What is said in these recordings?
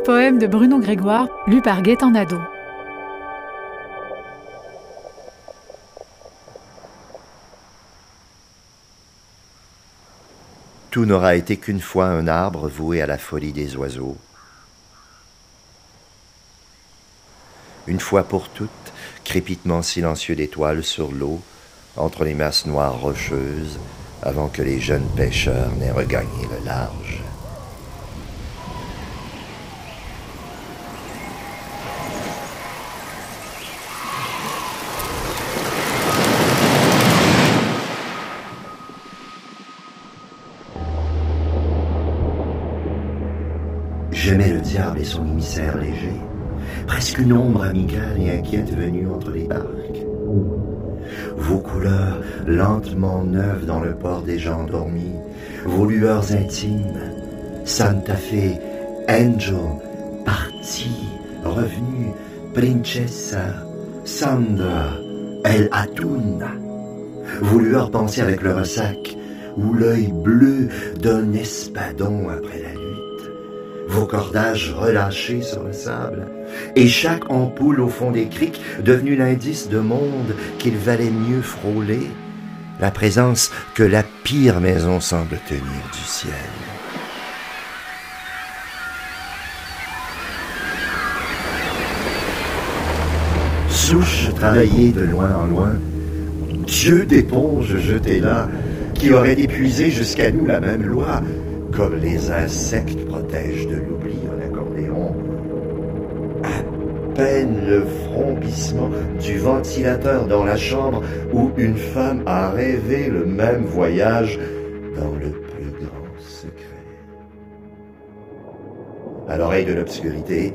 Poème de Bruno Grégoire, lu par Gaëtan Nadeau. Tout n'aura été qu'une fois un arbre voué à la folie des oiseaux. Une fois pour toutes, crépitement silencieux d'étoiles sur l'eau, entre les masses noires rocheuses, avant que les jeunes pêcheurs n'aient regagné le large. J'aimais le diable et son émissaire léger, presque une ombre amicale et inquiète venue entre les barques. Vos couleurs lentement neuves dans le port des gens endormis, vos lueurs intimes, Santa Fe, Angel, parti, revenu, Princessa, Sandra, El Atun. Vos lueurs pensées avec le ressac, ou l'œil bleu d'un espadon après la lutte vos cordages relâchés sur le sable, et chaque ampoule au fond des criques devenue l'indice de monde qu'il valait mieux frôler, la présence que la pire maison semble tenir du ciel. Souche travaillée de loin en loin, Dieu d'éponge jeté là, qui aurait épuisé jusqu'à nous la même loi, comme les insectes protègent de l'oubli un accordéon. À peine le frombissement du ventilateur dans la chambre où une femme a rêvé le même voyage dans le plus grand secret. À l'oreille de l'obscurité,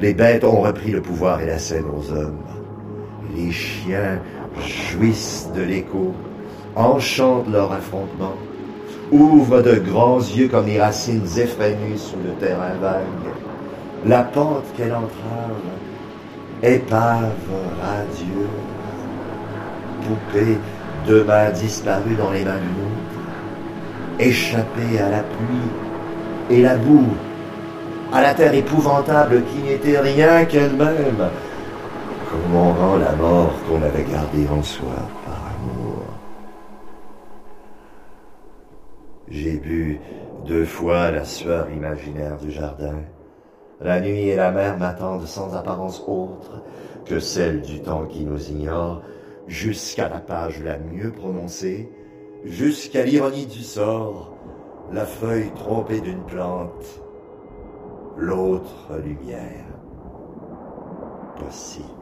les bêtes ont repris le pouvoir et la scène aux hommes. Les chiens jouissent de l'écho, enchantent leur affrontement ouvre de grands yeux comme les racines effrénées sous le terrain vague. La pente qu'elle entrave, épave radieuse, poupée de mains disparues dans les mains d'une autre, échappée à la pluie et la boue, à la terre épouvantable qui n'était rien qu'elle-même. Comment rend la mort qu'on avait gardée en soi J'ai bu deux fois la sueur imaginaire du jardin. La nuit et la mer m'attendent sans apparence autre que celle du temps qui nous ignore, jusqu'à la page la mieux prononcée, jusqu'à l'ironie du sort, la feuille trompée d'une plante, l'autre lumière possible.